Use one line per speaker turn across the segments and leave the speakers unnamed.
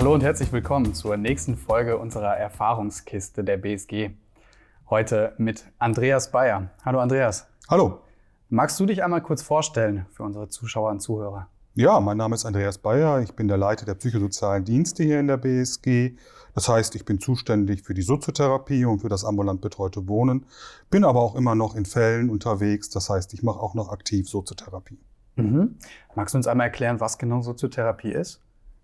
Hallo und herzlich willkommen zur nächsten Folge unserer Erfahrungskiste der BSG. Heute mit Andreas Bayer. Hallo Andreas.
Hallo.
Magst du dich einmal kurz vorstellen für unsere Zuschauer und Zuhörer?
Ja, mein Name ist Andreas Bayer. Ich bin der Leiter der psychosozialen Dienste hier in der BSG. Das heißt, ich bin zuständig für die Soziotherapie und für das ambulant betreute Wohnen, bin aber auch immer noch in Fällen unterwegs. Das heißt, ich mache auch noch aktiv Soziotherapie.
Mhm. Magst du uns einmal erklären, was genau Soziotherapie ist?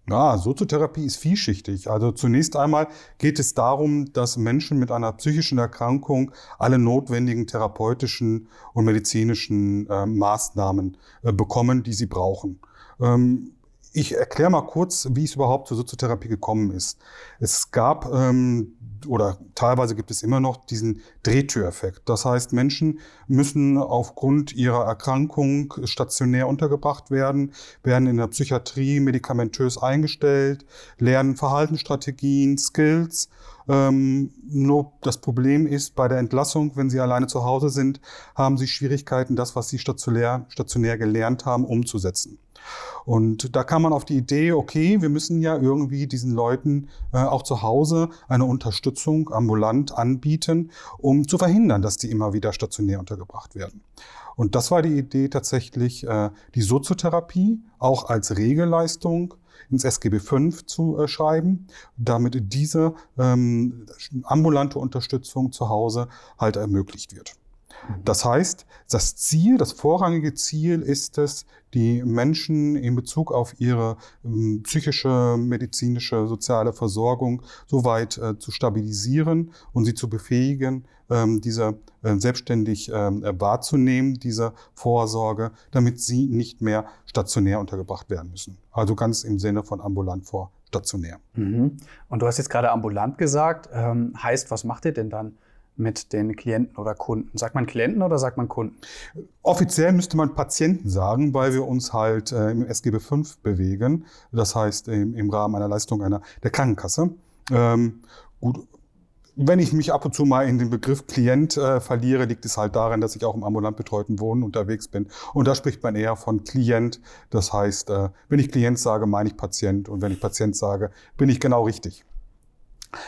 Ja, Soziotherapie ist vielschichtig. Also zunächst einmal geht es darum, dass Menschen mit einer psychischen Erkrankung alle notwendigen therapeutischen und medizinischen äh, Maßnahmen äh, bekommen, die sie brauchen. Ähm, ich erkläre mal kurz, wie es überhaupt zur Soziotherapie gekommen ist. Es gab ähm, oder teilweise gibt es immer noch diesen Drehtüreffekt. Das heißt, Menschen müssen aufgrund ihrer Erkrankung stationär untergebracht werden, werden in der Psychiatrie medikamentös eingestellt, lernen Verhaltensstrategien, Skills. Ähm, nur das Problem ist, bei der Entlassung, wenn sie alleine zu Hause sind, haben sie Schwierigkeiten, das, was sie stationär, stationär gelernt haben, umzusetzen. Und da kam man auf die Idee, okay, wir müssen ja irgendwie diesen Leuten äh, auch zu Hause eine Unterstützung ambulant anbieten, um zu verhindern, dass die immer wieder stationär untergebracht werden. Und das war die Idee tatsächlich, äh, die Soziotherapie auch als Regelleistung ins SGB V zu äh, schreiben, damit diese ähm, ambulante Unterstützung zu Hause halt ermöglicht wird. Das heißt, das Ziel, das vorrangige Ziel ist es, die Menschen in Bezug auf ihre ähm, psychische, medizinische, soziale Versorgung so weit äh, zu stabilisieren und sie zu befähigen, ähm, diese äh, selbstständig ähm, wahrzunehmen, diese Vorsorge, damit sie nicht mehr stationär untergebracht werden müssen. Also ganz im Sinne von ambulant vor stationär.
Mhm. Und du hast jetzt gerade ambulant gesagt. Ähm, heißt, was macht ihr denn dann? Mit den Klienten oder Kunden? Sagt man Klienten oder sagt man Kunden?
Offiziell müsste man Patienten sagen, weil wir uns halt äh, im SGB V bewegen. Das heißt im, im Rahmen einer Leistung einer der Krankenkasse. Ähm, gut, wenn ich mich ab und zu mal in den Begriff Klient äh, verliere, liegt es halt daran, dass ich auch im ambulant betreuten Wohnen unterwegs bin. Und da spricht man eher von Klient. Das heißt, äh, wenn ich Klient sage, meine ich Patient. Und wenn ich Patient sage, bin ich genau richtig.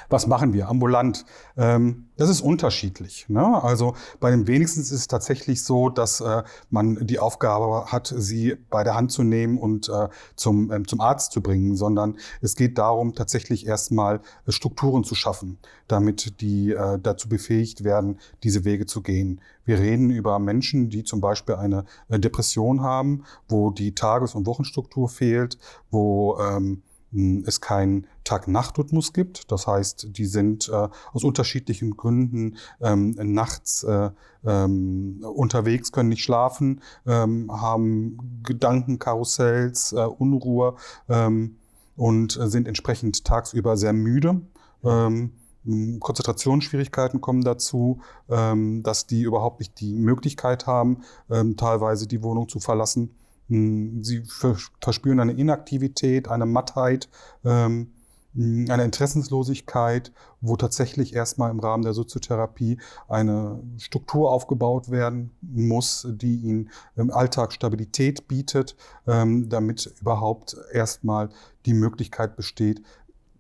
Was machen wir ambulant? Ähm, das ist unterschiedlich. Ne? Also bei den wenigsten ist es tatsächlich so, dass äh, man die Aufgabe hat, sie bei der Hand zu nehmen und äh, zum, ähm, zum Arzt zu bringen, sondern es geht darum, tatsächlich erstmal äh, Strukturen zu schaffen, damit die dazu befähigt werden, diese Wege zu gehen. Wir reden über Menschen, die zum Beispiel eine Depression haben, wo die Tages- und Wochenstruktur fehlt, wo ähm, es keinen Tag-Nacht-Rhythmus gibt. Das heißt, die sind äh, aus unterschiedlichen Gründen ähm, nachts äh, ähm, unterwegs, können nicht schlafen, ähm, haben Gedankenkarussells, äh, Unruhe ähm, und sind entsprechend tagsüber sehr müde. Ähm, Konzentrationsschwierigkeiten kommen dazu, ähm, dass die überhaupt nicht die Möglichkeit haben, teilweise die Wohnung zu verlassen. Hm, sie verspüren eine Inaktivität, eine Mattheit, ähm, eine Interessenslosigkeit, wo tatsächlich erstmal im Rahmen der Soziotherapie eine Struktur aufgebaut werden muss, die ihnen im Alltag Stabilität bietet, ähm, damit überhaupt erstmal die Möglichkeit besteht,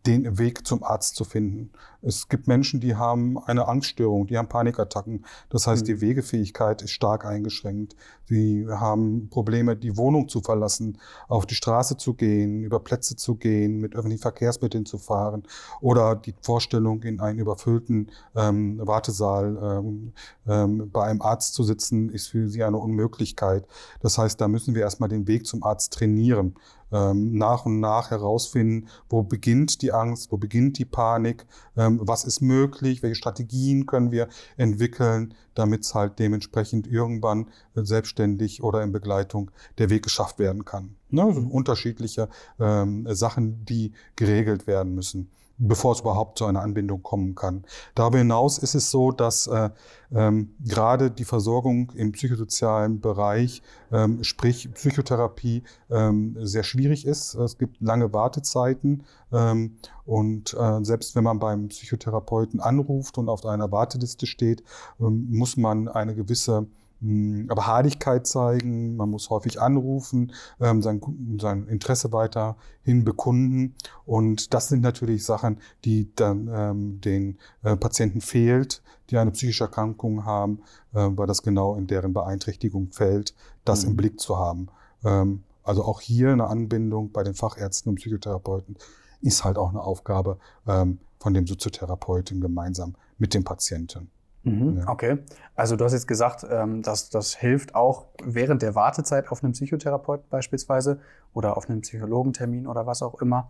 den Weg zum Arzt zu finden. Es gibt Menschen, die haben eine Angststörung, die haben Panikattacken. Das heißt, die mhm. Wegefähigkeit ist stark eingeschränkt. Sie haben Probleme, die Wohnung zu verlassen, auf die Straße zu gehen, über Plätze zu gehen, mit öffentlichen Verkehrsmitteln zu fahren oder die Vorstellung, in einen überfüllten ähm, Wartesaal ähm, ähm, bei einem Arzt zu sitzen, ist für sie eine Unmöglichkeit. Das heißt, da müssen wir erstmal den Weg zum Arzt trainieren ähm, nach und nach herausfinden, wo beginnt die Angst, wo beginnt die Panik, ähm, was ist möglich, welche Strategien können wir entwickeln, damit es halt dementsprechend irgendwann selbstständig oder in Begleitung der Weg geschafft werden kann. Ne? Also unterschiedliche ähm, Sachen, die geregelt werden müssen bevor es überhaupt zu einer Anbindung kommen kann. Darüber hinaus ist es so, dass äh, ähm, gerade die Versorgung im psychosozialen Bereich, ähm, sprich Psychotherapie, ähm, sehr schwierig ist. Es gibt lange Wartezeiten ähm, und äh, selbst wenn man beim Psychotherapeuten anruft und auf einer Warteliste steht, ähm, muss man eine gewisse aber Hardigkeit zeigen, man muss häufig anrufen, ähm, sein, sein Interesse weiterhin bekunden. Und das sind natürlich Sachen, die dann ähm, den äh, Patienten fehlt, die eine psychische Erkrankung haben, äh, weil das genau in deren Beeinträchtigung fällt, das mhm. im Blick zu haben. Ähm, also auch hier eine Anbindung bei den Fachärzten und Psychotherapeuten ist halt auch eine Aufgabe ähm, von dem Soziotherapeuten gemeinsam mit dem Patienten.
Mhm, ja. Okay, also du hast jetzt gesagt, ähm, dass das hilft auch während der Wartezeit auf einen Psychotherapeuten beispielsweise oder auf einen Psychologentermin oder was auch immer.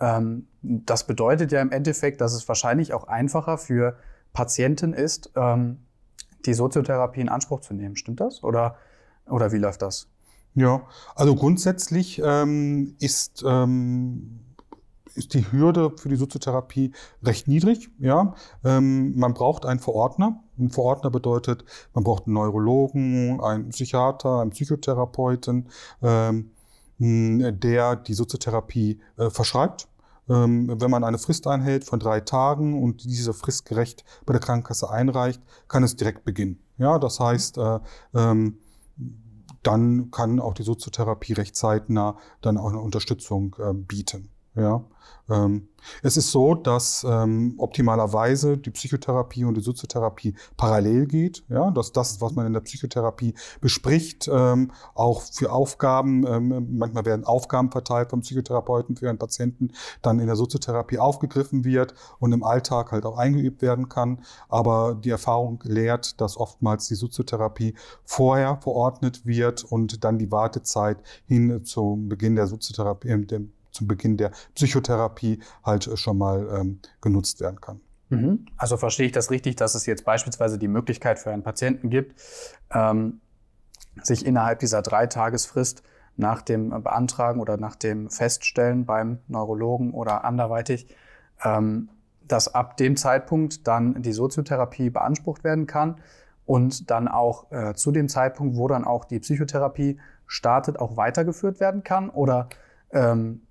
Ähm, das bedeutet ja im Endeffekt, dass es wahrscheinlich auch einfacher für Patienten ist, ähm, die Soziotherapie in Anspruch zu nehmen. Stimmt das? Oder, oder wie läuft das?
Ja, also grundsätzlich ähm, ist ähm, ist die Hürde für die Soziotherapie recht niedrig. Ja, ähm, man braucht einen Verordner. Ein Verordner bedeutet, man braucht einen Neurologen, einen Psychiater, einen Psychotherapeuten, ähm, der die Soziotherapie äh, verschreibt. Ähm, wenn man eine Frist einhält von drei Tagen und diese fristgerecht bei der Krankenkasse einreicht, kann es direkt beginnen. Ja, das heißt, äh, ähm, dann kann auch die Soziotherapie recht zeitnah dann auch eine Unterstützung äh, bieten. Ja. Ähm, es ist so, dass ähm, optimalerweise die Psychotherapie und die Soziotherapie parallel geht. Ja, dass das, was man in der Psychotherapie bespricht, ähm, auch für Aufgaben, ähm, manchmal werden Aufgaben verteilt vom Psychotherapeuten für einen Patienten, dann in der Soziotherapie aufgegriffen wird und im Alltag halt auch eingeübt werden kann. Aber die Erfahrung lehrt, dass oftmals die Soziotherapie vorher verordnet wird und dann die Wartezeit hin zum Beginn der Soziotherapie, äh, dem zum Beginn der Psychotherapie halt äh, schon mal ähm, genutzt werden kann.
Mhm. Also verstehe ich das richtig, dass es jetzt beispielsweise die Möglichkeit für einen Patienten gibt, ähm, sich innerhalb dieser Dreitagesfrist nach dem Beantragen oder nach dem Feststellen beim Neurologen oder anderweitig, ähm, dass ab dem Zeitpunkt dann die Soziotherapie beansprucht werden kann und dann auch äh, zu dem Zeitpunkt, wo dann auch die Psychotherapie startet, auch weitergeführt werden kann? Oder ähm,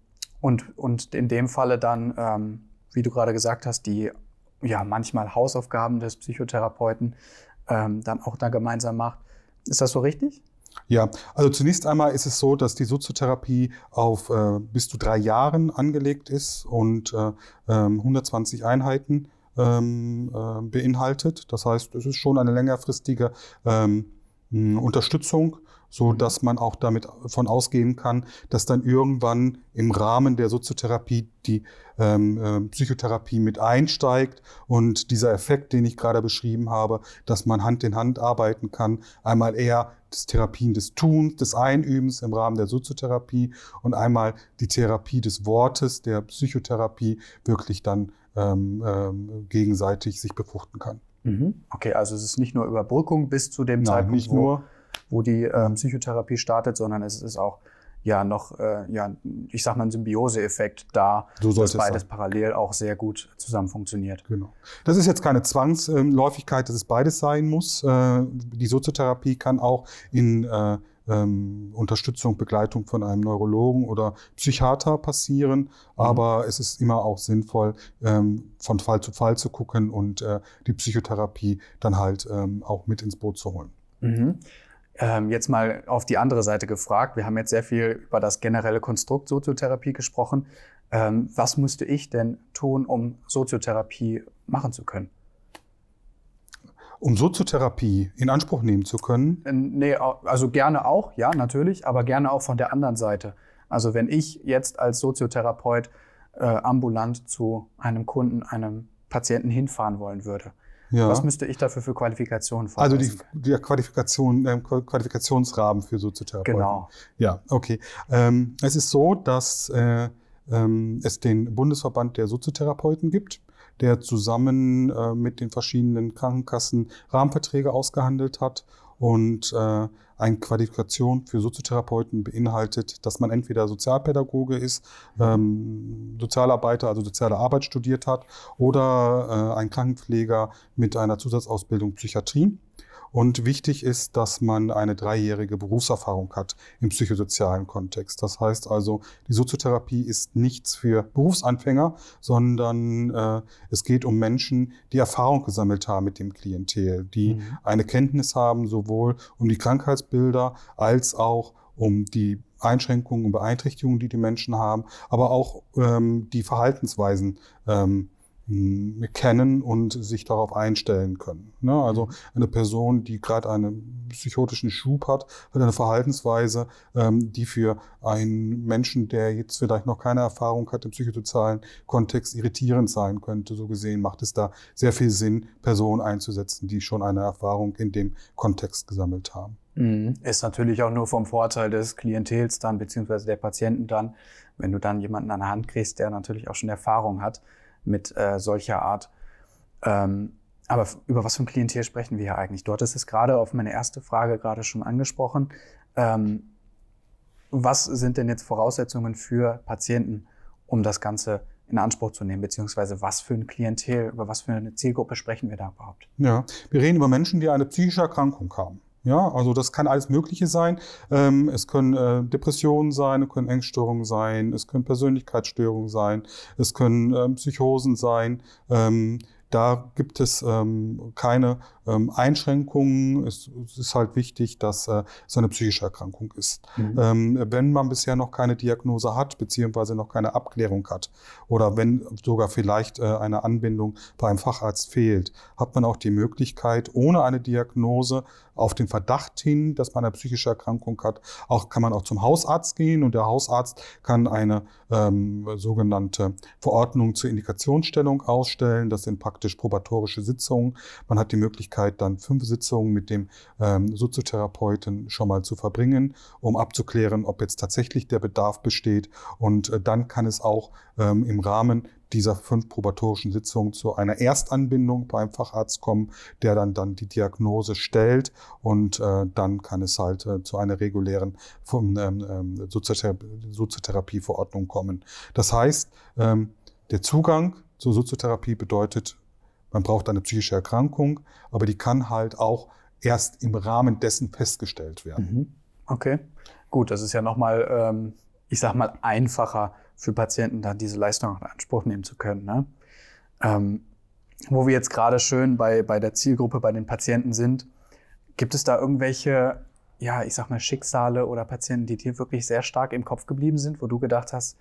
und, und in dem Falle dann, ähm, wie du gerade gesagt hast, die ja manchmal Hausaufgaben des Psychotherapeuten ähm, dann auch da gemeinsam macht. Ist das so richtig?
Ja, also zunächst einmal ist es so, dass die Soziotherapie auf äh, bis zu drei Jahren angelegt ist und äh, 120 ähm, Einheiten ähm, äh, beinhaltet. Das heißt, es ist schon eine längerfristige ähm, Unterstützung so mhm. dass man auch damit von ausgehen kann, dass dann irgendwann im Rahmen der Soziotherapie die ähm, äh, Psychotherapie mit einsteigt und dieser Effekt, den ich gerade beschrieben habe, dass man Hand in Hand arbeiten kann, einmal eher des Therapien des Tuns, des Einübens im Rahmen der Soziotherapie und einmal die Therapie des Wortes, der Psychotherapie wirklich dann ähm, ähm, gegenseitig sich befruchten kann.
Mhm. Okay, also es ist nicht nur Überbrückung bis zu dem Nein, Zeitpunkt,
nicht nur
wo die ähm, Psychotherapie startet, sondern es ist auch ja noch, äh, ja, ich sag mal, ein Symbioseeffekt da,
so dass
beides
sein.
parallel auch sehr gut zusammen funktioniert.
Genau. Das ist jetzt keine Zwangsläufigkeit, dass es beides sein muss. Äh, die Soziotherapie kann auch in äh, ähm, Unterstützung, Begleitung von einem Neurologen oder Psychiater passieren. Mhm. Aber es ist immer auch sinnvoll, ähm, von Fall zu Fall zu gucken und äh, die Psychotherapie dann halt ähm, auch mit ins Boot zu holen.
Mhm. Ähm, jetzt mal auf die andere Seite gefragt. Wir haben jetzt sehr viel über das generelle Konstrukt Soziotherapie gesprochen. Ähm, was müsste ich denn tun, um Soziotherapie machen zu können?
Um Soziotherapie in Anspruch nehmen zu können?
Äh, nee, also gerne auch, ja, natürlich, aber gerne auch von der anderen Seite. Also wenn ich jetzt als Soziotherapeut äh, ambulant zu einem Kunden, einem Patienten hinfahren wollen würde, ja. Was müsste ich dafür für Qualifikationen
vorweisen? Also die, die Qualifikation, äh, Qualifikationsrahmen für Soziotherapeuten.
Genau.
Ja, okay. Ähm, es ist so, dass äh, ähm, es den Bundesverband der Soziotherapeuten gibt, der zusammen äh, mit den verschiedenen Krankenkassen Rahmenverträge ausgehandelt hat und äh, eine Qualifikation für Soziotherapeuten beinhaltet, dass man entweder Sozialpädagoge ist, ähm, Sozialarbeiter, also soziale Arbeit studiert hat, oder äh, ein Krankenpfleger mit einer Zusatzausbildung Psychiatrie. Und wichtig ist, dass man eine dreijährige Berufserfahrung hat im psychosozialen Kontext. Das heißt also, die Soziotherapie ist nichts für Berufsanfänger, sondern äh, es geht um Menschen, die Erfahrung gesammelt haben mit dem Klientel, die mhm. eine Kenntnis haben, sowohl um die Krankheitsbilder als auch um die Einschränkungen und Beeinträchtigungen, die die Menschen haben, aber auch ähm, die Verhaltensweisen ähm, kennen und sich darauf einstellen können. Ne? Also mhm. eine Person, die gerade einen psychotischen Schub hat, hat eine Verhaltensweise, ähm, die für einen Menschen, der jetzt vielleicht noch keine Erfahrung hat im psychosozialen Kontext, irritierend sein könnte. So gesehen macht es da sehr viel Sinn, Personen einzusetzen, die schon eine Erfahrung in dem Kontext gesammelt haben.
Mhm. Ist natürlich auch nur vom Vorteil des Klientels dann, beziehungsweise der Patienten dann, wenn du dann jemanden an der Hand kriegst, der natürlich auch schon Erfahrung hat mit äh, solcher Art. Ähm, aber über was für ein Klientel sprechen wir hier eigentlich? Dort ist es gerade auf meine erste Frage gerade schon angesprochen. Ähm, was sind denn jetzt Voraussetzungen für Patienten, um das Ganze in Anspruch zu nehmen, beziehungsweise was für ein Klientel, über was für eine Zielgruppe sprechen wir da überhaupt?
Ja, wir reden über Menschen, die eine psychische Erkrankung haben. Ja, also das kann alles Mögliche sein. Ähm, es können äh, Depressionen sein, es können Ängststörungen sein, es können Persönlichkeitsstörungen sein, es können ähm, Psychosen sein. Ähm, da gibt es ähm, keine ähm, Einschränkungen. Es, es, ist halt wichtig, dass äh, es eine psychische Erkrankung ist. Mhm. Ähm, wenn man bisher noch keine Diagnose hat, beziehungsweise noch keine Abklärung hat, oder wenn sogar vielleicht äh, eine Anbindung bei einem Facharzt fehlt, hat man auch die Möglichkeit, ohne eine Diagnose auf den Verdacht hin, dass man eine psychische Erkrankung hat, auch kann man auch zum Hausarzt gehen und der Hausarzt kann eine ähm, sogenannte Verordnung zur Indikationsstellung ausstellen. Das sind praktisch probatorische Sitzungen. Man hat die Möglichkeit Möglichkeit, dann fünf Sitzungen mit dem ähm, Soziotherapeuten schon mal zu verbringen, um abzuklären, ob jetzt tatsächlich der Bedarf besteht. Und äh, dann kann es auch ähm, im Rahmen dieser fünf probatorischen Sitzungen zu einer Erstanbindung beim Facharzt kommen, der dann, dann die Diagnose stellt und äh, dann kann es halt äh, zu einer regulären ähm, ähm, Soziotherapieverordnung kommen. Das heißt, ähm, der Zugang zur Soziotherapie bedeutet man braucht eine psychische Erkrankung, aber die kann halt auch erst im Rahmen dessen festgestellt werden. Mhm.
Okay, gut, das ist ja nochmal, ähm, ich sag mal, einfacher für Patienten, da diese Leistung in Anspruch nehmen zu können. Ne? Ähm, wo wir jetzt gerade schön bei, bei der Zielgruppe, bei den Patienten sind, gibt es da irgendwelche, ja, ich sag mal, Schicksale oder Patienten, die dir wirklich sehr stark im Kopf geblieben sind, wo du gedacht hast,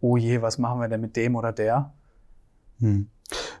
oh je, was machen wir denn mit dem oder der?
Hm.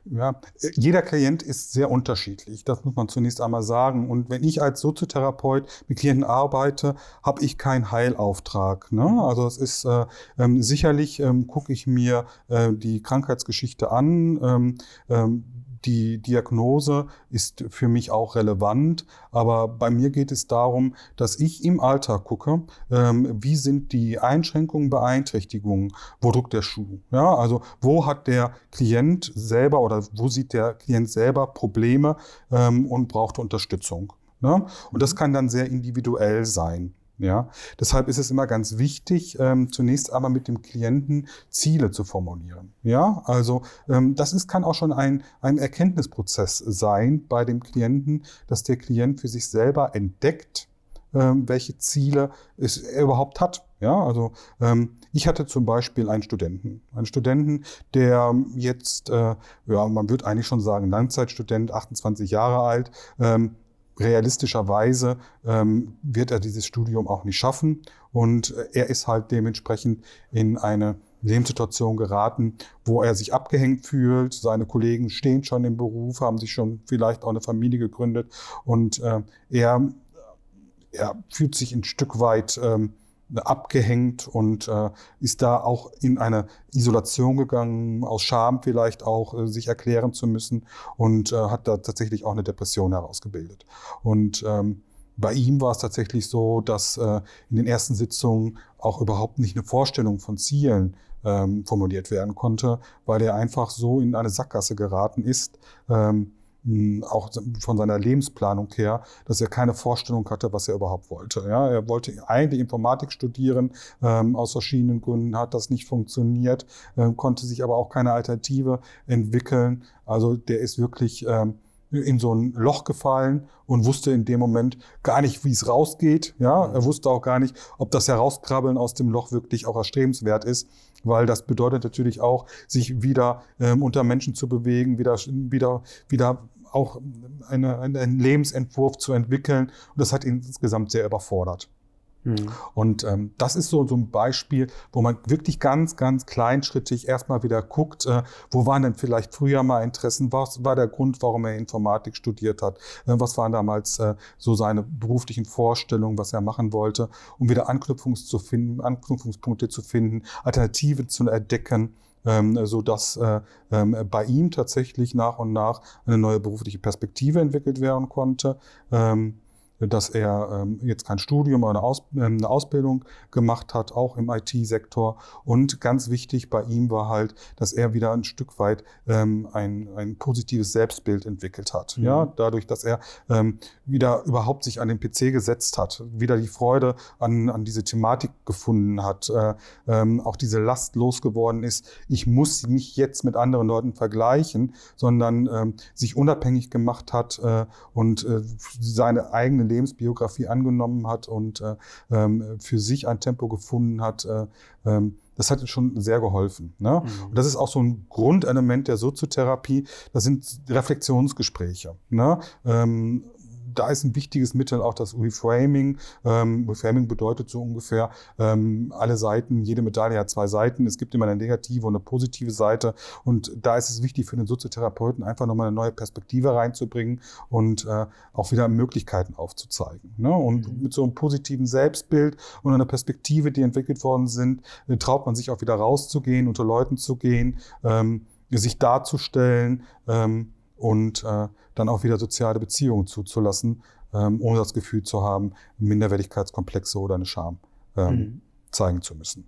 Ja, jeder Klient ist sehr unterschiedlich. Das muss man zunächst einmal sagen. Und wenn ich als Soziotherapeut mit Klienten arbeite, habe ich keinen Heilauftrag. Ne? Also es ist äh, ähm, sicherlich ähm, gucke ich mir äh, die Krankheitsgeschichte an. Ähm, ähm die Diagnose ist für mich auch relevant, aber bei mir geht es darum, dass ich im Alltag gucke, ähm, wie sind die Einschränkungen, Beeinträchtigungen, wo drückt der Schuh? Ja, also wo hat der Klient selber oder wo sieht der Klient selber Probleme ähm, und braucht Unterstützung? Ne? Und das mhm. kann dann sehr individuell sein. Ja, deshalb ist es immer ganz wichtig, ähm, zunächst einmal mit dem Klienten Ziele zu formulieren. Ja, also ähm, das ist, kann auch schon ein, ein Erkenntnisprozess sein bei dem Klienten, dass der Klient für sich selber entdeckt, ähm, welche Ziele es er überhaupt hat. Ja, also ähm, ich hatte zum Beispiel einen Studenten, einen Studenten, der jetzt, äh, ja, man würde eigentlich schon sagen, Langzeitstudent, 28 Jahre alt, ähm, realistischerweise ähm, wird er dieses Studium auch nicht schaffen und äh, er ist halt dementsprechend in eine Lebenssituation geraten, wo er sich abgehängt fühlt. Seine Kollegen stehen schon im Beruf, haben sich schon vielleicht auch eine Familie gegründet und äh, er, er fühlt sich ein Stück weit ähm, abgehängt und äh, ist da auch in eine Isolation gegangen, aus Scham vielleicht auch äh, sich erklären zu müssen und äh, hat da tatsächlich auch eine Depression herausgebildet. Und ähm, bei ihm war es tatsächlich so, dass äh, in den ersten Sitzungen auch überhaupt nicht eine Vorstellung von Zielen ähm, formuliert werden konnte, weil er einfach so in eine Sackgasse geraten ist. Ähm, auch von seiner Lebensplanung her, dass er keine Vorstellung hatte, was er überhaupt wollte. Ja, er wollte eigentlich Informatik studieren, ähm, aus verschiedenen Gründen hat das nicht funktioniert, ähm, konnte sich aber auch keine Alternative entwickeln. Also der ist wirklich ähm, in so ein Loch gefallen und wusste in dem Moment gar nicht, wie es rausgeht. Ja, er wusste auch gar nicht, ob das Herauskrabbeln aus dem Loch wirklich auch erstrebenswert ist, weil das bedeutet natürlich auch, sich wieder ähm, unter Menschen zu bewegen, wieder, wieder, wieder auch eine, einen Lebensentwurf zu entwickeln. Und das hat ihn insgesamt sehr überfordert. Mhm. Und ähm, das ist so, so ein Beispiel, wo man wirklich ganz, ganz kleinschrittig erstmal wieder guckt, äh, wo waren denn vielleicht früher mal Interessen, was war der Grund, warum er Informatik studiert hat, äh, was waren damals äh, so seine beruflichen Vorstellungen, was er machen wollte, um wieder Anknüpfungs zu finden, Anknüpfungspunkte zu finden, Alternativen zu entdecken. Ähm, so dass äh, ähm, bei ihm tatsächlich nach und nach eine neue berufliche Perspektive entwickelt werden konnte. Ähm, dass er ähm, jetzt kein Studium oder eine, Aus, äh, eine Ausbildung gemacht hat, auch im IT-Sektor. Und ganz wichtig bei ihm war halt, dass er wieder ein Stück weit ähm, ein, ein positives Selbstbild entwickelt hat. Mhm. Ja, dadurch, dass er ähm, wieder überhaupt sich an den PC gesetzt hat, wieder die Freude an, an diese Thematik gefunden hat, äh, ähm, auch diese Last losgeworden ist. Ich muss mich jetzt mit anderen Leuten vergleichen, sondern ähm, sich unabhängig gemacht hat äh, und äh, seine eigene Lebensbiografie angenommen hat und äh, ähm, für sich ein Tempo gefunden hat, äh, ähm, das hat schon sehr geholfen. Ne? Mhm. Und das ist auch so ein Grundelement der Soziotherapie. Das sind Reflexionsgespräche. Ne? Ähm, da ist ein wichtiges Mittel auch das Reframing. Ähm, Reframing bedeutet so ungefähr, ähm, alle Seiten, jede Medaille hat zwei Seiten. Es gibt immer eine negative und eine positive Seite. Und da ist es wichtig für den Soziotherapeuten, einfach nochmal eine neue Perspektive reinzubringen und äh, auch wieder Möglichkeiten aufzuzeigen. Ne? Und mhm. mit so einem positiven Selbstbild und einer Perspektive, die entwickelt worden sind, äh, traut man sich auch wieder rauszugehen, unter Leuten zu gehen, ähm, sich darzustellen. Ähm, und äh, dann auch wieder soziale Beziehungen zuzulassen, ähm, ohne das Gefühl zu haben, Minderwertigkeitskomplexe oder eine Scham ähm, mhm. zeigen zu müssen.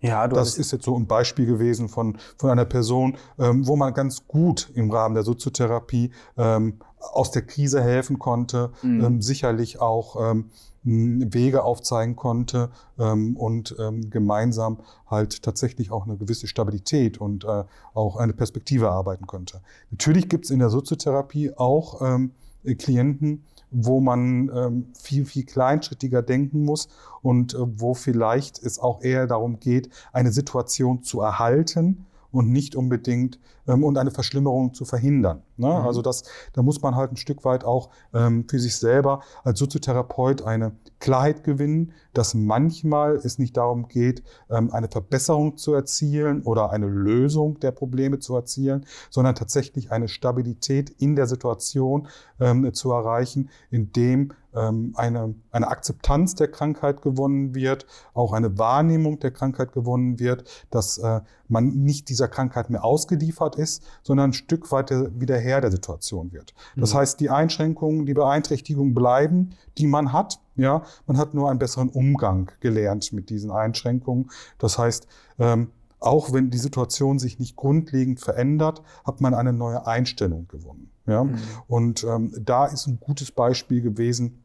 Ja, du das ist jetzt so ein Beispiel gewesen von, von einer Person, ähm, wo man ganz gut im Rahmen der Soziotherapie ähm, aus der Krise helfen konnte, mhm. ähm, sicherlich auch ähm, Wege aufzeigen konnte ähm, und ähm, gemeinsam halt tatsächlich auch eine gewisse Stabilität und äh, auch eine Perspektive erarbeiten konnte. Natürlich gibt es in der Soziotherapie auch ähm, Klienten, wo man ähm, viel, viel kleinschrittiger denken muss und äh, wo vielleicht es auch eher darum geht, eine Situation zu erhalten und nicht unbedingt und eine Verschlimmerung zu verhindern. Ne? Mhm. Also das, da muss man halt ein Stück weit auch ähm, für sich selber als Soziotherapeut eine Klarheit gewinnen, dass manchmal es nicht darum geht, ähm, eine Verbesserung zu erzielen oder eine Lösung der Probleme zu erzielen, sondern tatsächlich eine Stabilität in der Situation ähm, zu erreichen, indem ähm, eine, eine Akzeptanz der Krankheit gewonnen wird, auch eine Wahrnehmung der Krankheit gewonnen wird, dass äh, man nicht dieser Krankheit mehr ausgeliefert ist, sondern ein Stück weit wieder Herr der Situation wird. Das mhm. heißt, die Einschränkungen, die Beeinträchtigungen bleiben, die man hat. Ja, man hat nur einen besseren Umgang gelernt mit diesen Einschränkungen. Das heißt, ähm, auch wenn die Situation sich nicht grundlegend verändert, hat man eine neue Einstellung gewonnen. Ja? Mhm. Und ähm, da ist ein gutes Beispiel gewesen,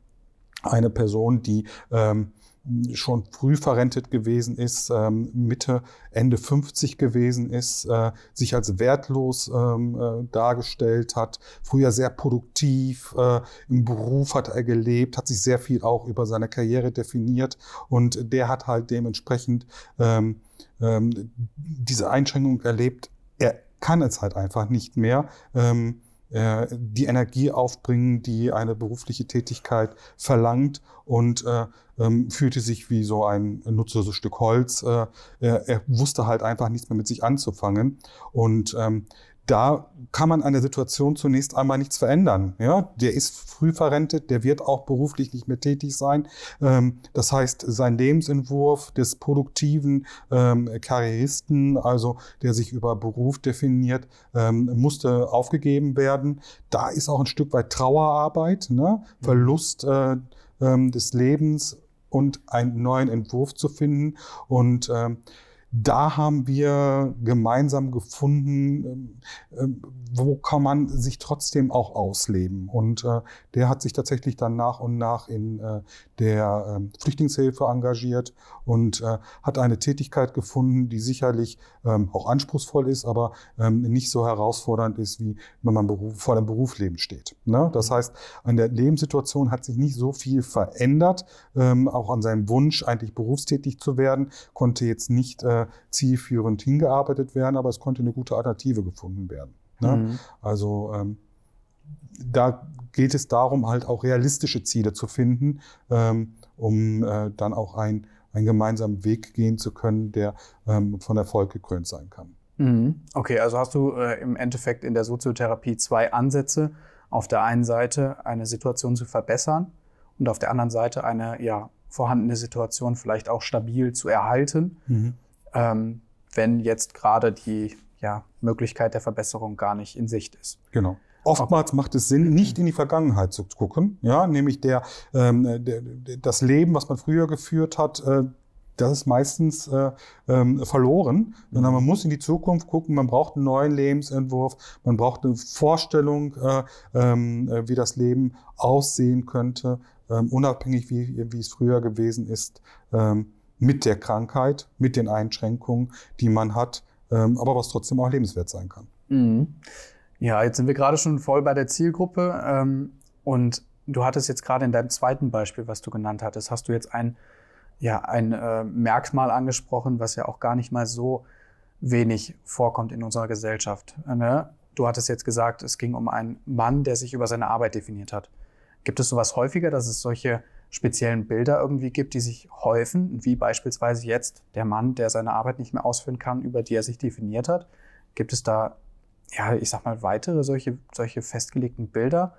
eine Person, die ähm, schon früh verrentet gewesen ist, ähm, Mitte, Ende 50 gewesen ist, äh, sich als wertlos ähm, äh, dargestellt hat, früher sehr produktiv, äh, im Beruf hat er gelebt, hat sich sehr viel auch über seine Karriere definiert und der hat halt dementsprechend ähm, diese Einschränkung erlebt. Er kann es halt einfach nicht mehr. Äh, die Energie aufbringen, die eine berufliche Tätigkeit verlangt und äh, ähm, fühlte sich wie so ein nutzloses Stück Holz. Äh, er, er, wusste halt einfach nichts mehr mit sich anzufangen und ähm, da kann man an der Situation zunächst einmal nichts verändern. Ja, der ist früh verrentet, der wird auch beruflich nicht mehr tätig sein. Ähm, das heißt, sein Lebensentwurf des produktiven ähm, Karrieristen, also der sich über Beruf definiert, ähm, musste aufgegeben werden. Da ist auch ein Stück weit Trauerarbeit, ne? Mhm. Verlust äh, des Lebens und einen neuen Entwurf zu finden und da haben wir gemeinsam gefunden, äh, wo kann man sich trotzdem auch ausleben. Und äh, der hat sich tatsächlich dann nach und nach in äh, der ähm, Flüchtlingshilfe engagiert und äh, hat eine Tätigkeit gefunden, die sicherlich ähm, auch anspruchsvoll ist, aber ähm, nicht so herausfordernd ist, wie wenn man vor dem Berufsleben steht. Ne? Das mhm. heißt, an der Lebenssituation hat sich nicht so viel verändert. Ähm, auch an seinem Wunsch, eigentlich berufstätig zu werden, konnte jetzt nicht äh, zielführend hingearbeitet werden, aber es konnte eine gute Alternative gefunden werden. Ne? Mhm. Also ähm, da geht es darum, halt auch realistische Ziele zu finden, ähm, um äh, dann auch ein, einen gemeinsamen Weg gehen zu können, der ähm, von Erfolg gekrönt sein kann.
Mhm. Okay, also hast du äh, im Endeffekt in der Soziotherapie zwei Ansätze. Auf der einen Seite eine Situation zu verbessern und auf der anderen Seite eine ja, vorhandene Situation vielleicht auch stabil zu erhalten, mhm. Ähm, wenn jetzt gerade die ja, Möglichkeit der Verbesserung gar nicht in Sicht ist.
Genau. Oftmals macht es Sinn, nicht in die Vergangenheit zu gucken, ja, nämlich der, ähm, der, das Leben, was man früher geführt hat, äh, das ist meistens äh, ähm, verloren, sondern man muss in die Zukunft gucken, man braucht einen neuen Lebensentwurf, man braucht eine Vorstellung, äh, ähm, äh, wie das Leben aussehen könnte, ähm, unabhängig wie, wie es früher gewesen ist, ähm, mit der Krankheit, mit den Einschränkungen, die man hat, ähm, aber was trotzdem auch lebenswert sein kann.
Mhm. Ja, jetzt sind wir gerade schon voll bei der Zielgruppe ähm, und du hattest jetzt gerade in deinem zweiten Beispiel, was du genannt hattest, hast du jetzt ein, ja, ein äh, Merkmal angesprochen, was ja auch gar nicht mal so wenig vorkommt in unserer Gesellschaft. Ne? Du hattest jetzt gesagt, es ging um einen Mann, der sich über seine Arbeit definiert hat. Gibt es sowas häufiger, dass es solche speziellen Bilder irgendwie gibt, die sich häufen, wie beispielsweise jetzt der Mann, der seine Arbeit nicht mehr ausführen kann, über die er sich definiert hat? Gibt es da ja, ich sag mal, weitere solche, solche festgelegten Bilder?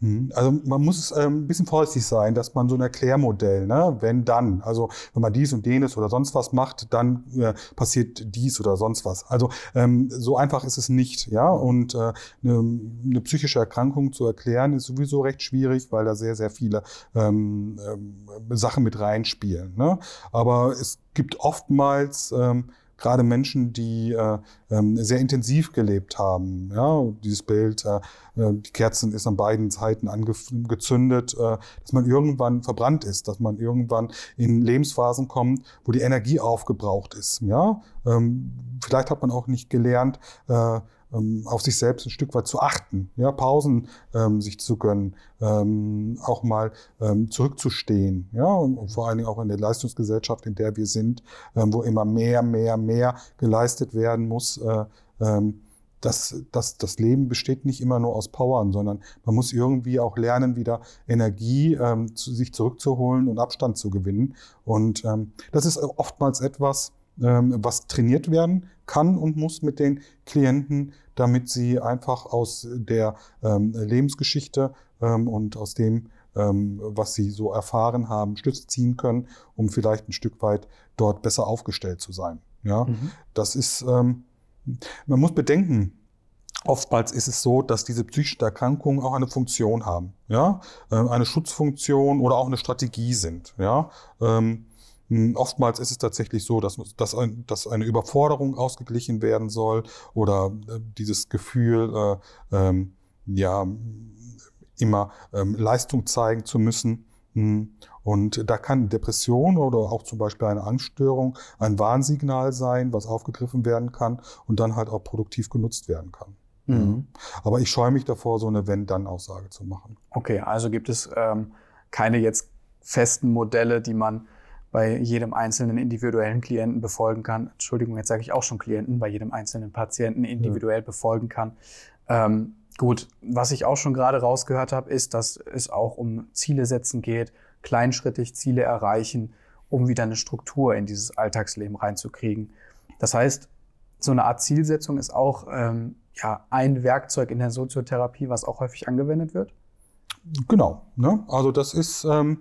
Hm, also man muss ähm, ein bisschen vorsichtig sein, dass man so ein Erklärmodell, ne, wenn dann, also wenn man dies und jenes oder sonst was macht, dann äh, passiert dies oder sonst was. Also ähm, so einfach ist es nicht, ja. Und äh, eine, eine psychische Erkrankung zu erklären ist sowieso recht schwierig, weil da sehr sehr viele ähm, ähm, Sachen mit reinspielen. Ne? Aber es gibt oftmals ähm, gerade Menschen, die äh, ähm, sehr intensiv gelebt haben. Ja, dieses Bild, äh, äh, die Kerzen ist an beiden Seiten angezündet, äh, dass man irgendwann verbrannt ist, dass man irgendwann in Lebensphasen kommt, wo die Energie aufgebraucht ist. Ja, ähm, vielleicht hat man auch nicht gelernt, äh, ähm, auf sich selbst ein Stück weit zu achten, ja, Pausen ähm, sich zu gönnen, ähm, auch mal ähm, zurückzustehen, ja, und vor allen Dingen auch in der Leistungsgesellschaft, in der wir sind, ähm, wo immer mehr, mehr, mehr geleistet werden muss. Äh, ähm, das, das, das Leben besteht nicht immer nur aus Powern, sondern man muss irgendwie auch lernen, wieder Energie ähm, zu sich zurückzuholen und Abstand zu gewinnen. Und ähm, das ist oftmals etwas, was trainiert werden kann und muss mit den Klienten, damit sie einfach aus der ähm, Lebensgeschichte ähm, und aus dem, was sie so erfahren haben, Stütze ziehen können, um vielleicht ein Stück weit dort besser aufgestellt zu sein. Ja, mhm. das ist, man muss bedenken, Oftmals ist es so, dass diese psychischen Erkrankungen auch eine Funktion haben, ja, eine Schutzfunktion oder auch eine Strategie sind, ja. Oftmals ist es tatsächlich so, dass, dass, ein, dass eine Überforderung ausgeglichen werden soll oder äh, dieses Gefühl, äh, ähm, ja, immer ähm, Leistung zeigen zu müssen. Hm, und da kann Depression oder auch zum Beispiel eine Angststörung ein Warnsignal sein, was aufgegriffen werden kann und dann halt auch produktiv genutzt werden kann. Mhm. Aber ich scheue mich davor, so eine Wenn-Dann-Aussage zu machen.
Okay, also gibt es ähm, keine jetzt festen Modelle, die man bei jedem einzelnen individuellen Klienten befolgen kann. Entschuldigung, jetzt sage ich auch schon Klienten, bei jedem einzelnen Patienten individuell ja. befolgen kann. Ähm, gut, was ich auch schon gerade rausgehört habe, ist, dass es auch um Ziele setzen geht, kleinschrittig Ziele erreichen, um wieder eine Struktur in dieses Alltagsleben reinzukriegen. Das heißt, so eine Art Zielsetzung ist auch ähm, ja, ein Werkzeug in der Soziotherapie, was auch häufig angewendet wird.
Genau. Ne? Also das ist ähm,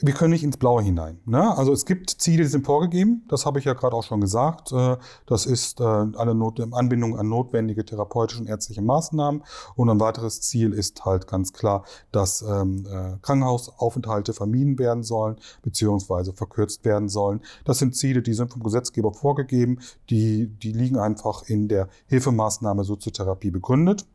wir können nicht ins Blaue hinein. Ne? Also es gibt Ziele, die sind vorgegeben. Das habe ich ja gerade auch schon gesagt. Äh, das ist äh, eine Not Anbindung an notwendige therapeutische und ärztliche Maßnahmen. Und ein weiteres Ziel ist halt ganz klar, dass ähm, äh, Krankenhausaufenthalte vermieden werden sollen, beziehungsweise verkürzt werden sollen. Das sind Ziele, die sind vom Gesetzgeber vorgegeben. Die, die liegen einfach in der Hilfemaßnahme Soziotherapie begründet.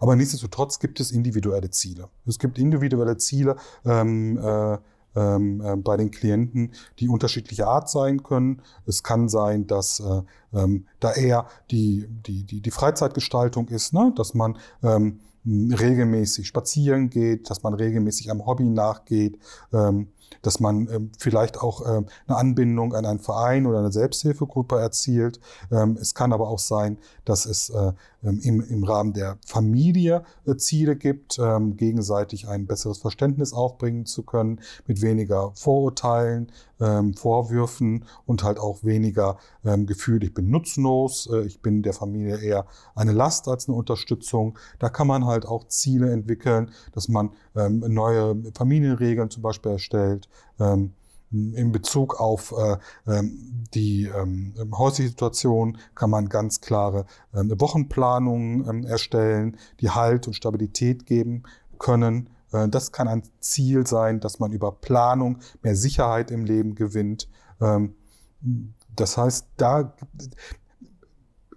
Aber nichtsdestotrotz gibt es individuelle Ziele. Es gibt individuelle Ziele, ähm, äh, ähm, äh, bei den Klienten, die unterschiedlicher Art sein können. Es kann sein, dass äh, ähm, da eher die, die, die, die Freizeitgestaltung ist, ne? dass man ähm, regelmäßig spazieren geht, dass man regelmäßig am Hobby nachgeht, ähm, dass man ähm, vielleicht auch ähm, eine Anbindung an einen Verein oder eine Selbsthilfegruppe erzielt. Ähm, es kann aber auch sein, dass es äh, im, im Rahmen der Familie äh, Ziele gibt, ähm, gegenseitig ein besseres Verständnis aufbringen zu können, mit weniger Vorurteilen, ähm, Vorwürfen und halt auch weniger ähm, Gefühl, ich bin nutzlos, äh, ich bin der Familie eher eine Last als eine Unterstützung. Da kann man halt auch Ziele entwickeln, dass man ähm, neue Familienregeln zum Beispiel erstellt. Ähm, in Bezug auf äh, ähm, die ähm, häusliche Situation kann man ganz klare ähm, Wochenplanungen ähm, erstellen, die Halt und Stabilität geben können. Äh, das kann ein Ziel sein, dass man über Planung mehr Sicherheit im Leben gewinnt. Ähm, das heißt, da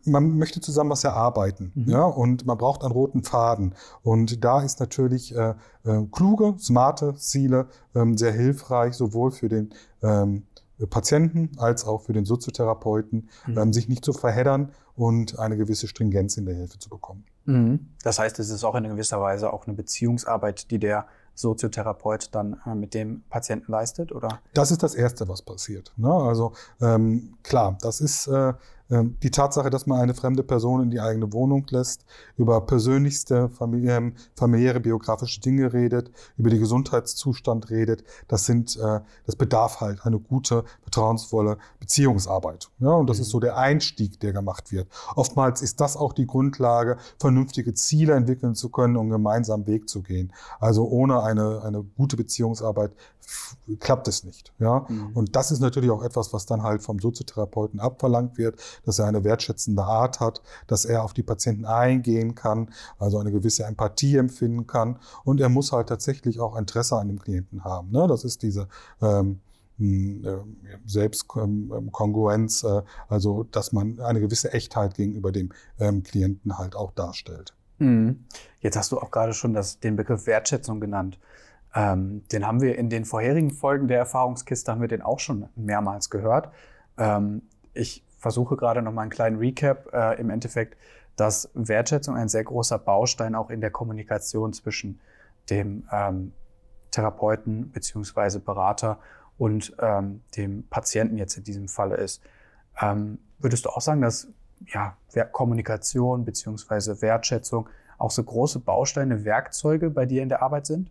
man möchte zusammen was erarbeiten, mhm. ja, und man braucht einen roten Faden. Und da ist natürlich äh, äh, kluge, smarte Ziele ähm, sehr hilfreich, sowohl für den ähm, Patienten als auch für den Soziotherapeuten, mhm. ähm, sich nicht zu verheddern und eine gewisse Stringenz in der Hilfe zu bekommen.
Mhm. Das heißt, es ist auch in gewisser Weise auch eine Beziehungsarbeit, die der Soziotherapeut dann äh, mit dem Patienten leistet, oder?
Das ist das Erste, was passiert. Ne? Also ähm, klar, das ist äh, die Tatsache, dass man eine fremde Person in die eigene Wohnung lässt, über persönlichste familiäre, familiäre biografische Dinge redet, über die Gesundheitszustand redet, das sind, äh, das bedarf halt eine gute, vertrauensvolle Beziehungsarbeit. Ja, und das mhm. ist so der Einstieg, der gemacht wird. Oftmals ist das auch die Grundlage, vernünftige Ziele entwickeln zu können und gemeinsam Weg zu gehen. Also ohne eine, eine gute Beziehungsarbeit klappt es nicht. Ja? Mhm. Und das ist natürlich auch etwas, was dann halt vom Soziotherapeuten abverlangt wird, dass er eine wertschätzende Art hat, dass er auf die Patienten eingehen kann, also eine gewisse Empathie empfinden kann. Und er muss halt tatsächlich auch Interesse an dem Klienten haben. Ne? Das ist diese ähm, hm, äh, Selbstkongruenz, äh, also dass man eine gewisse Echtheit gegenüber dem ähm, Klienten halt auch darstellt.
Mhm. Jetzt hast du auch gerade schon das, den Begriff Wertschätzung genannt. Ähm, den haben wir in den vorherigen Folgen der Erfahrungskiste, haben wir den auch schon mehrmals gehört. Ähm, ich versuche gerade noch mal einen kleinen Recap. Äh, Im Endeffekt, dass Wertschätzung ein sehr großer Baustein auch in der Kommunikation zwischen dem ähm, Therapeuten beziehungsweise Berater und ähm, dem Patienten jetzt in diesem Falle ist. Ähm, würdest du auch sagen, dass ja, Kommunikation beziehungsweise Wertschätzung auch so große Bausteine, Werkzeuge bei dir in der Arbeit sind?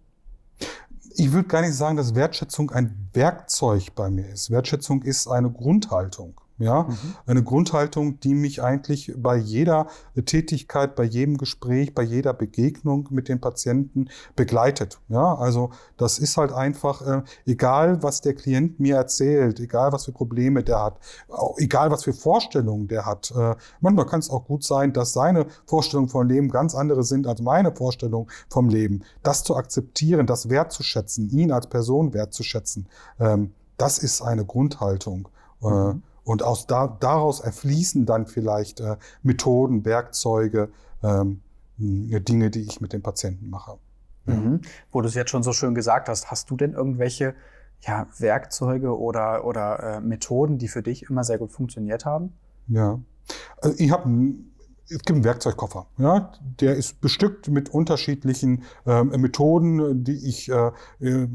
ich würde gar nicht sagen, dass Wertschätzung ein Werkzeug bei mir ist. Wertschätzung ist eine Grundhaltung. Ja, mhm. eine Grundhaltung, die mich eigentlich bei jeder Tätigkeit, bei jedem Gespräch, bei jeder Begegnung mit den Patienten begleitet. Ja, also das ist halt einfach, äh, egal was der Klient mir erzählt, egal was für Probleme der hat, egal was für Vorstellungen der hat. Äh, manchmal kann es auch gut sein, dass seine Vorstellungen vom Leben ganz andere sind als meine Vorstellung vom Leben. Das zu akzeptieren, das wertzuschätzen, ihn als Person wertzuschätzen, ähm, das ist eine Grundhaltung. Äh, mhm. Und aus da, daraus erfließen dann vielleicht äh, Methoden, Werkzeuge, ähm, Dinge, die ich mit den Patienten mache.
Ja. Mhm. Wo du es jetzt schon so schön gesagt hast, hast du denn irgendwelche ja, Werkzeuge oder, oder äh, Methoden, die für dich immer sehr gut funktioniert haben?
Ja, also ich habe es gibt einen Werkzeugkoffer. Ja, der ist bestückt mit unterschiedlichen äh, Methoden, die ich äh, äh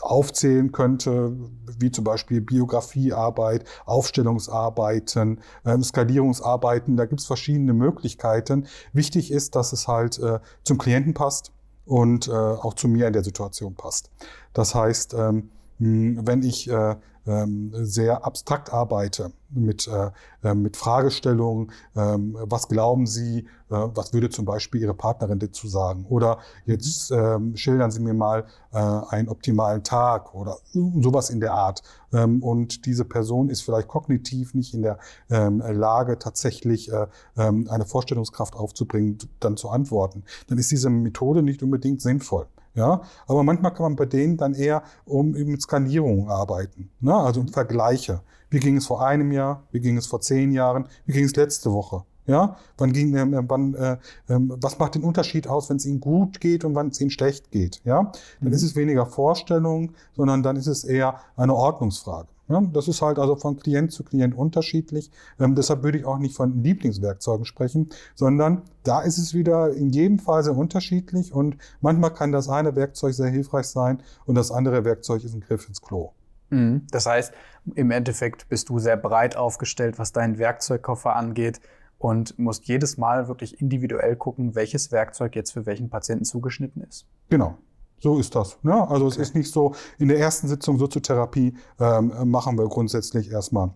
aufzählen könnte, wie zum Beispiel Biografiearbeit, Aufstellungsarbeiten, äh, Skalierungsarbeiten. Da gibt es verschiedene Möglichkeiten. Wichtig ist, dass es halt äh, zum Klienten passt und äh, auch zu mir in der Situation passt. Das heißt, ähm, wenn ich äh, ähm, sehr abstrakt arbeite mit, äh, äh, mit Fragestellungen, ähm, was glauben Sie, äh, was würde zum Beispiel Ihre Partnerin dazu sagen? Oder jetzt ähm, schildern Sie mir mal einen optimalen Tag oder sowas in der Art. Ähm, und diese Person ist vielleicht kognitiv nicht in der ähm, Lage, tatsächlich ähm, eine Vorstellungskraft aufzubringen, dann zu antworten. Dann ist diese Methode nicht unbedingt sinnvoll. Ja, aber manchmal kann man bei denen dann eher um mit Skalierungen arbeiten, ne? also um Vergleiche. Wie ging es vor einem Jahr? Wie ging es vor zehn Jahren? Wie ging es letzte Woche? Ja, wann ging, äh, wann, äh, äh, was macht den Unterschied aus, wenn es ihnen gut geht und wann es ihnen schlecht geht? Ja, dann mhm. ist es weniger Vorstellung, sondern dann ist es eher eine Ordnungsfrage. Ja, das ist halt also von Klient zu Klient unterschiedlich. Ähm, deshalb würde ich auch nicht von Lieblingswerkzeugen sprechen, sondern da ist es wieder in jedem Fall sehr unterschiedlich und manchmal kann das eine Werkzeug sehr hilfreich sein und das andere Werkzeug ist ein Griff ins Klo.
Mhm. Das heißt, im Endeffekt bist du sehr breit aufgestellt, was deinen Werkzeugkoffer angeht und musst jedes Mal wirklich individuell gucken, welches Werkzeug jetzt für welchen Patienten zugeschnitten ist.
Genau. So ist das. Ne? Also okay. es ist nicht so, in der ersten Sitzung Soziotherapie ähm, machen wir grundsätzlich erstmal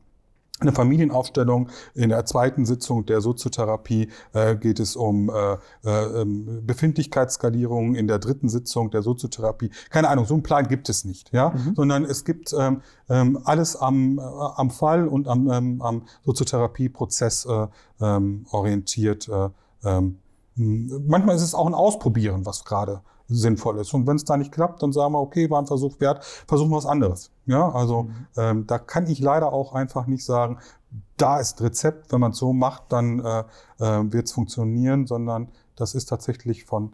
eine Familienaufstellung. In der zweiten Sitzung der Soziotherapie äh, geht es um äh, äh, ähm, Befindlichkeitsskalierung. In der dritten Sitzung der Soziotherapie, keine Ahnung, so einen Plan gibt es nicht, ja, mhm. sondern es gibt ähm, ähm, alles am, äh, am Fall und am, ähm, am Soziotherapieprozess äh, ähm, orientiert. Äh, ähm, manchmal ist es auch ein Ausprobieren, was gerade sinnvoll ist. Und wenn es da nicht klappt, dann sagen wir, okay, war ein Versuch wert, versuchen wir was anderes. Ja, also mhm. ähm, da kann ich leider auch einfach nicht sagen, da ist Rezept, wenn man es so macht, dann äh, äh, wird es funktionieren, sondern das ist tatsächlich von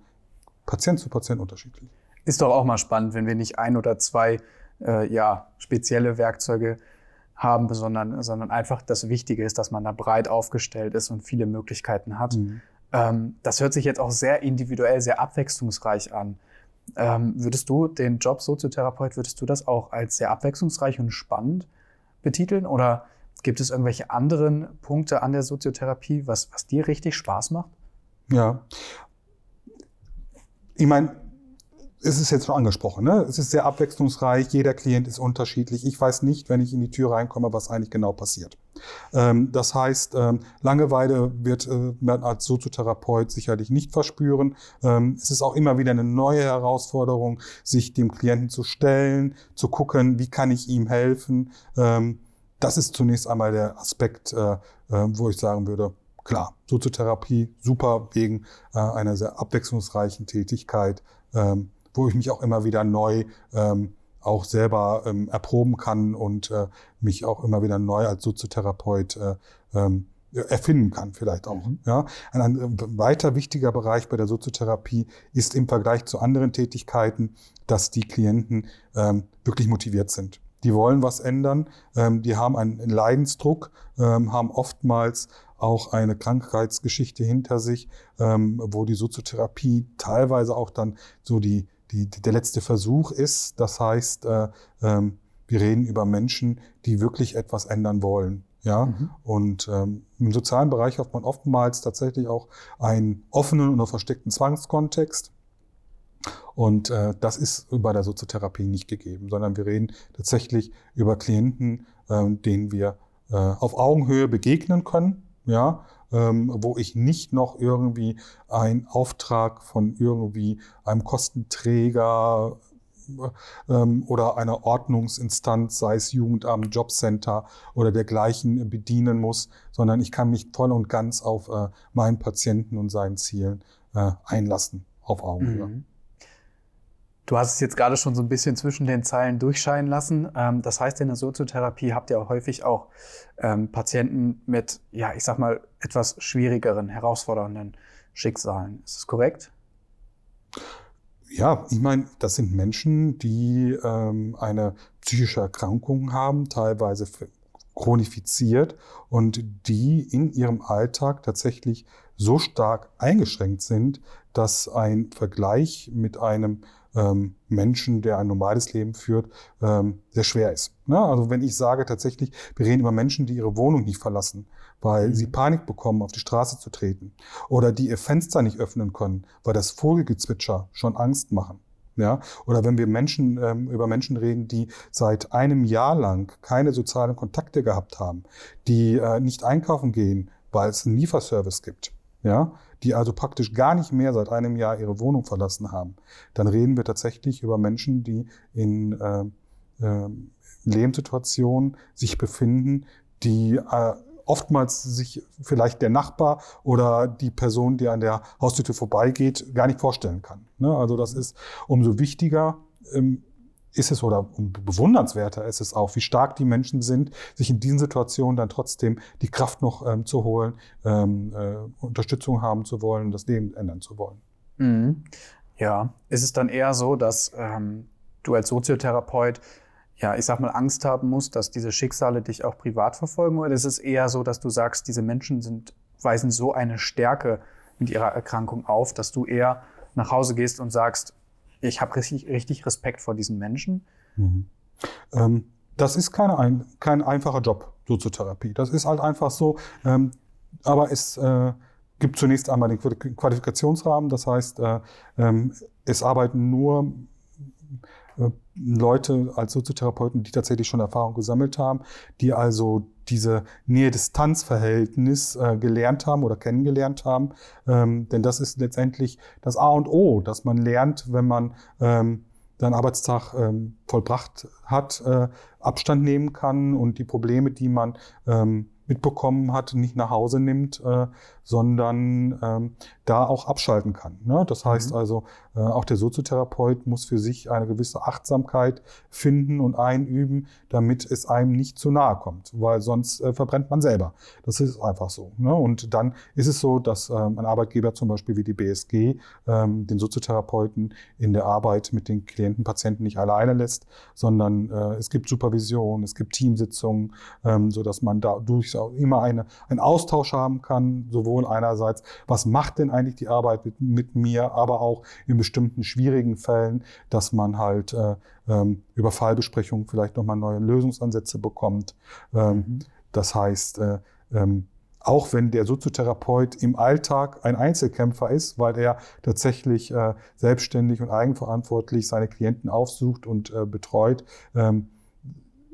Patient zu Patient unterschiedlich.
Ist doch auch mal spannend, wenn wir nicht ein oder zwei äh, ja, spezielle Werkzeuge haben, sondern, sondern einfach das Wichtige ist, dass man da breit aufgestellt ist und viele Möglichkeiten hat. Mhm. Ähm, das hört sich jetzt auch sehr individuell, sehr abwechslungsreich an. Ähm, würdest du den Job Soziotherapeut, würdest du das auch als sehr abwechslungsreich und spannend betiteln? Oder gibt es irgendwelche anderen Punkte an der Soziotherapie, was, was dir richtig Spaß macht?
Ja. Ich meine, es ist jetzt schon angesprochen, ne? es ist sehr abwechslungsreich, jeder Klient ist unterschiedlich. Ich weiß nicht, wenn ich in die Tür reinkomme, was eigentlich genau passiert. Ähm, das heißt, ähm, Langeweile wird äh, man als Soziotherapeut sicherlich nicht verspüren. Ähm, es ist auch immer wieder eine neue Herausforderung, sich dem Klienten zu stellen, zu gucken, wie kann ich ihm helfen. Ähm, das ist zunächst einmal der Aspekt, äh, äh, wo ich sagen würde, klar, Soziotherapie super wegen äh, einer sehr abwechslungsreichen Tätigkeit. Ähm, wo ich mich auch immer wieder neu ähm, auch selber ähm, erproben kann und äh, mich auch immer wieder neu als Soziotherapeut äh, ähm, erfinden kann vielleicht auch. Mhm. Ja, ein, ein weiter wichtiger Bereich bei der Soziotherapie ist im Vergleich zu anderen Tätigkeiten, dass die Klienten ähm, wirklich motiviert sind. Die wollen was ändern, ähm, die haben einen Leidensdruck, ähm, haben oftmals auch eine Krankheitsgeschichte hinter sich, ähm, wo die Soziotherapie teilweise auch dann so die die, der letzte Versuch ist. Das heißt, äh, ähm, wir reden über Menschen, die wirklich etwas ändern wollen. Ja, mhm. und ähm, im sozialen Bereich hat man oftmals tatsächlich auch einen offenen oder versteckten Zwangskontext. Und äh, das ist bei der Soziotherapie nicht gegeben, sondern wir reden tatsächlich über Klienten, äh, denen wir äh, auf Augenhöhe begegnen können, ja, wo ich nicht noch irgendwie einen Auftrag von irgendwie einem Kostenträger ähm, oder einer Ordnungsinstanz, sei es Jugendamt, Jobcenter oder dergleichen, bedienen muss, sondern ich kann mich voll und ganz auf äh, meinen Patienten und seinen Zielen äh, einlassen, auf Augenhöhe. Mhm.
Du hast es jetzt gerade schon so ein bisschen zwischen den Zeilen durchscheinen lassen. Ähm, das heißt, in der Soziotherapie habt ihr auch häufig auch ähm, Patienten mit, ja, ich sag mal, etwas schwierigeren, herausfordernden Schicksalen. Ist das korrekt?
Ja, ich meine, das sind Menschen, die ähm, eine psychische Erkrankung haben, teilweise chronifiziert und die in ihrem Alltag tatsächlich so stark eingeschränkt sind, dass ein Vergleich mit einem ähm, Menschen, der ein normales Leben führt, ähm, sehr schwer ist. Ne? Also wenn ich sage tatsächlich, wir reden über Menschen, die ihre Wohnung nicht verlassen, weil mhm. sie Panik bekommen, auf die Straße zu treten oder die ihr Fenster nicht öffnen können, weil das Vogelgezwitscher schon Angst machen. Ja, oder wenn wir Menschen ähm, über Menschen reden, die seit einem Jahr lang keine sozialen Kontakte gehabt haben, die äh, nicht einkaufen gehen, weil es einen Lieferservice gibt, ja, die also praktisch gar nicht mehr seit einem Jahr ihre Wohnung verlassen haben, dann reden wir tatsächlich über Menschen, die in äh, äh, Lebenssituationen sich befinden, die äh, oftmals sich vielleicht der Nachbar oder die Person, die an der Haustür vorbeigeht, gar nicht vorstellen kann. Ne? Also das ist umso wichtiger. Ähm, ist es oder bewundernswerter ist es auch, wie stark die Menschen sind, sich in diesen Situationen dann trotzdem die Kraft noch ähm, zu holen, ähm, äh, Unterstützung haben zu wollen, das Leben ändern zu wollen.
Mhm. Ja, ist es dann eher so, dass ähm, du als Soziotherapeut ja, ich sag mal, Angst haben musst, dass diese Schicksale dich auch privat verfolgen? Oder ist es eher so, dass du sagst, diese Menschen sind, weisen so eine Stärke mit ihrer Erkrankung auf, dass du eher nach Hause gehst und sagst, ich habe richtig, richtig Respekt vor diesen Menschen?
Mhm. Ähm, das ist keine ein, kein einfacher Job, Soziotherapie. Das ist halt einfach so. Ähm, aber es äh, gibt zunächst einmal den Qualifikationsrahmen. Das heißt, äh, ähm, es arbeiten nur äh, Leute als Soziotherapeuten, die tatsächlich schon Erfahrung gesammelt haben, die also diese Nähe-Distanz-Verhältnis äh, gelernt haben oder kennengelernt haben. Ähm, denn das ist letztendlich das A und O, dass man lernt, wenn man ähm, seinen Arbeitstag ähm, vollbracht hat, äh, Abstand nehmen kann und die Probleme, die man mitbekommen hat, nicht nach Hause nimmt, äh, sondern ähm, da auch abschalten kann. Ne? Das heißt mhm. also, äh, auch der Soziotherapeut muss für sich eine gewisse Achtsamkeit finden und einüben, damit es einem nicht zu nahe kommt, weil sonst äh, verbrennt man selber. Das ist einfach so. Ne? Und dann ist es so, dass ähm, ein Arbeitgeber zum Beispiel wie die BSG ähm, den Soziotherapeuten in der Arbeit mit den Klienten, Patienten nicht alleine lässt, sondern äh, es gibt Supervision, es gibt Teamsitzungen, ähm, so dass man da durchaus immer eine, einen Austausch haben kann, sowohl sowohl einerseits, was macht denn eigentlich die Arbeit mit, mit mir, aber auch in bestimmten schwierigen Fällen, dass man halt äh, ähm, über Fallbesprechungen vielleicht nochmal neue Lösungsansätze bekommt. Ähm, mhm. Das heißt, äh, ähm, auch wenn der Soziotherapeut im Alltag ein Einzelkämpfer ist, weil er tatsächlich äh, selbstständig und eigenverantwortlich seine Klienten aufsucht und äh, betreut, ähm,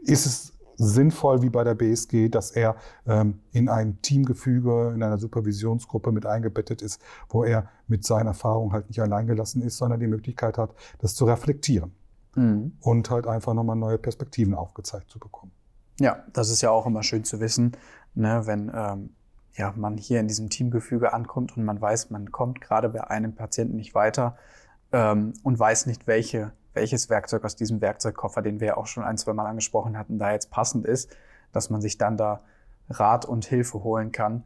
ist es sinnvoll wie bei der BSG, dass er ähm, in ein Teamgefüge, in einer Supervisionsgruppe mit eingebettet ist, wo er mit seinen Erfahrungen halt nicht alleingelassen ist, sondern die Möglichkeit hat, das zu reflektieren mhm. und halt einfach nochmal neue Perspektiven aufgezeigt zu bekommen.
Ja, das ist ja auch immer schön zu wissen, ne, wenn ähm, ja, man hier in diesem Teamgefüge ankommt und man weiß, man kommt gerade bei einem Patienten nicht weiter ähm, und weiß nicht, welche welches Werkzeug aus diesem Werkzeugkoffer, den wir auch schon ein, zwei Mal angesprochen hatten, da jetzt passend ist, dass man sich dann da Rat und Hilfe holen kann.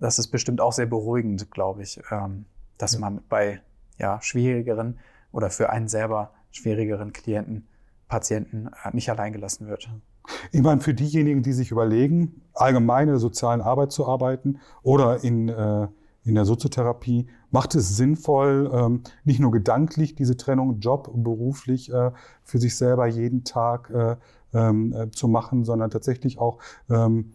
Das ist bestimmt auch sehr beruhigend, glaube ich, ähm, dass man bei ja, schwierigeren oder für einen selber schwierigeren Klienten, Patienten äh, nicht allein gelassen wird.
Ich meine, für diejenigen, die sich überlegen, allgemein in der sozialen Arbeit zu arbeiten oder in äh, in der Soziotherapie macht es sinnvoll, ähm, nicht nur gedanklich diese Trennung Job beruflich äh, für sich selber jeden Tag äh, ähm, äh, zu machen, sondern tatsächlich auch ähm,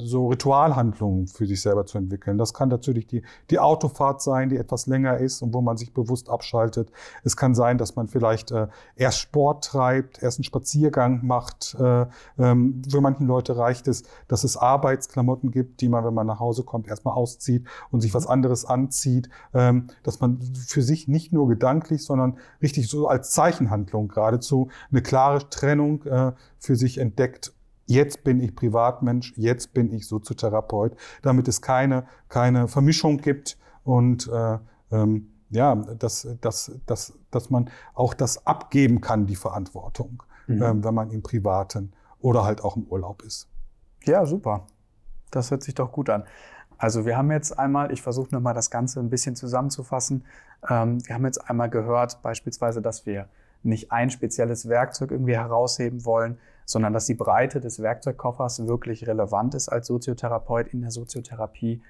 so Ritualhandlungen für sich selber zu entwickeln. Das kann natürlich die, die Autofahrt sein, die etwas länger ist und wo man sich bewusst abschaltet. Es kann sein, dass man vielleicht äh, erst Sport treibt, erst einen Spaziergang macht. Äh, ähm, für manche Leute reicht es, dass es Arbeitsklamotten gibt, die man, wenn man nach Hause kommt, erstmal auszieht und sich was anderes anzieht. Ähm, dass man für sich nicht nur gedanklich, sondern richtig so als Zeichenhandlung geradezu eine klare Trennung äh, für sich entdeckt Jetzt bin ich Privatmensch, jetzt bin ich Soziotherapeut, damit es keine, keine Vermischung gibt und äh, ähm, ja, dass, dass, dass, dass man auch das abgeben kann, die Verantwortung, mhm. ähm, wenn man im Privaten oder halt auch im Urlaub ist.
Ja, super. Das hört sich doch gut an. Also wir haben jetzt einmal, ich versuche nochmal das Ganze ein bisschen zusammenzufassen. Ähm, wir haben jetzt einmal gehört, beispielsweise, dass wir nicht ein spezielles Werkzeug irgendwie herausheben wollen, sondern dass die Breite des Werkzeugkoffers wirklich relevant ist als Soziotherapeut in der Soziotherapie.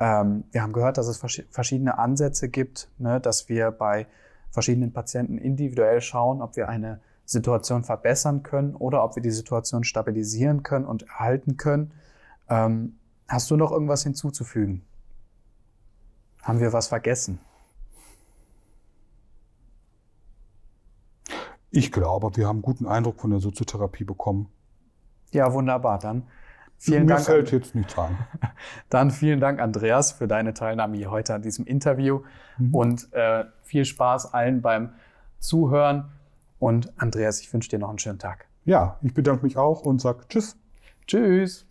Ähm, wir haben gehört, dass es verschiedene Ansätze gibt, ne, dass wir bei verschiedenen Patienten individuell schauen, ob wir eine Situation verbessern können oder ob wir die Situation stabilisieren können und erhalten können. Ähm, hast du noch irgendwas hinzuzufügen? Haben wir was vergessen?
Ich glaube, wir haben einen guten Eindruck von der Soziotherapie bekommen.
Ja, wunderbar. Dann vielen
Mir
Dank.
fällt
an-
jetzt nichts ein.
Dann vielen Dank, Andreas, für deine Teilnahme hier heute an diesem Interview
Mhm.
und äh, viel Spaß allen beim Zuhören. Und Andreas, ich wünsche dir noch einen schönen Tag.
Ja, ich bedanke mich auch und sage Tschüss.
Tschüss.